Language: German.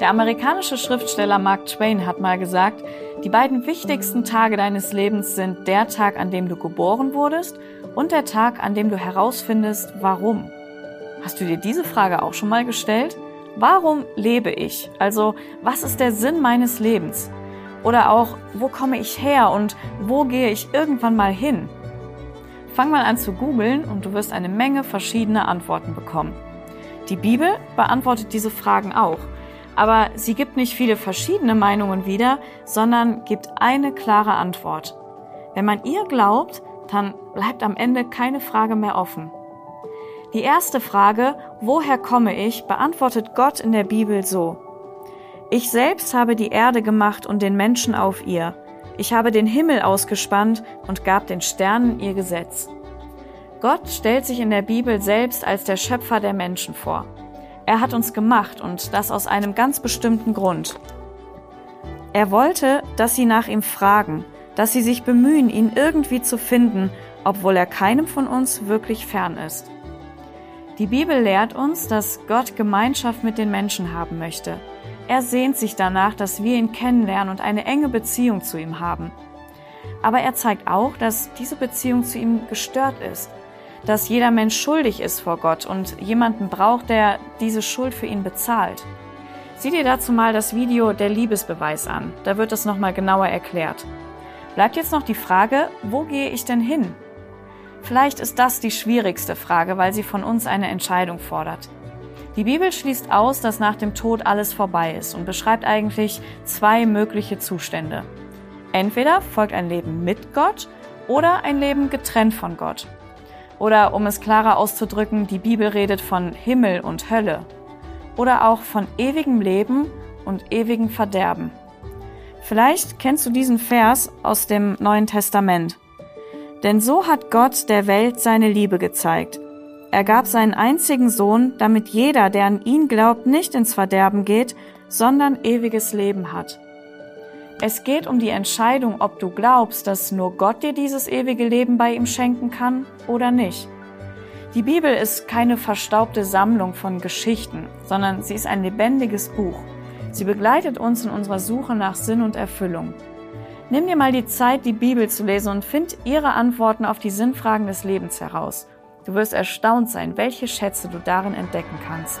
Der amerikanische Schriftsteller Mark Twain hat mal gesagt, die beiden wichtigsten Tage deines Lebens sind der Tag, an dem du geboren wurdest und der Tag, an dem du herausfindest, warum. Hast du dir diese Frage auch schon mal gestellt? Warum lebe ich? Also, was ist der Sinn meines Lebens? Oder auch, wo komme ich her und wo gehe ich irgendwann mal hin? Fang mal an zu googeln und du wirst eine Menge verschiedene Antworten bekommen. Die Bibel beantwortet diese Fragen auch, aber sie gibt nicht viele verschiedene Meinungen wieder, sondern gibt eine klare Antwort. Wenn man ihr glaubt, dann bleibt am Ende keine Frage mehr offen. Die erste Frage, woher komme ich, beantwortet Gott in der Bibel so. Ich selbst habe die Erde gemacht und den Menschen auf ihr. Ich habe den Himmel ausgespannt und gab den Sternen ihr Gesetz. Gott stellt sich in der Bibel selbst als der Schöpfer der Menschen vor. Er hat uns gemacht und das aus einem ganz bestimmten Grund. Er wollte, dass sie nach ihm fragen, dass sie sich bemühen, ihn irgendwie zu finden, obwohl er keinem von uns wirklich fern ist. Die Bibel lehrt uns, dass Gott Gemeinschaft mit den Menschen haben möchte. Er sehnt sich danach, dass wir ihn kennenlernen und eine enge Beziehung zu ihm haben. Aber er zeigt auch, dass diese Beziehung zu ihm gestört ist, dass jeder Mensch schuldig ist vor Gott und jemanden braucht, der diese Schuld für ihn bezahlt. Sieh dir dazu mal das Video Der Liebesbeweis an, da wird es nochmal genauer erklärt. Bleibt jetzt noch die Frage, wo gehe ich denn hin? Vielleicht ist das die schwierigste Frage, weil sie von uns eine Entscheidung fordert. Die Bibel schließt aus, dass nach dem Tod alles vorbei ist und beschreibt eigentlich zwei mögliche Zustände. Entweder folgt ein Leben mit Gott oder ein Leben getrennt von Gott. Oder um es klarer auszudrücken, die Bibel redet von Himmel und Hölle. Oder auch von ewigem Leben und ewigem Verderben. Vielleicht kennst du diesen Vers aus dem Neuen Testament. Denn so hat Gott der Welt seine Liebe gezeigt. Er gab seinen einzigen Sohn, damit jeder, der an ihn glaubt, nicht ins Verderben geht, sondern ewiges Leben hat. Es geht um die Entscheidung, ob du glaubst, dass nur Gott dir dieses ewige Leben bei ihm schenken kann oder nicht. Die Bibel ist keine verstaubte Sammlung von Geschichten, sondern sie ist ein lebendiges Buch. Sie begleitet uns in unserer Suche nach Sinn und Erfüllung. Nimm dir mal die Zeit, die Bibel zu lesen und find ihre Antworten auf die Sinnfragen des Lebens heraus. Du wirst erstaunt sein, welche Schätze du darin entdecken kannst.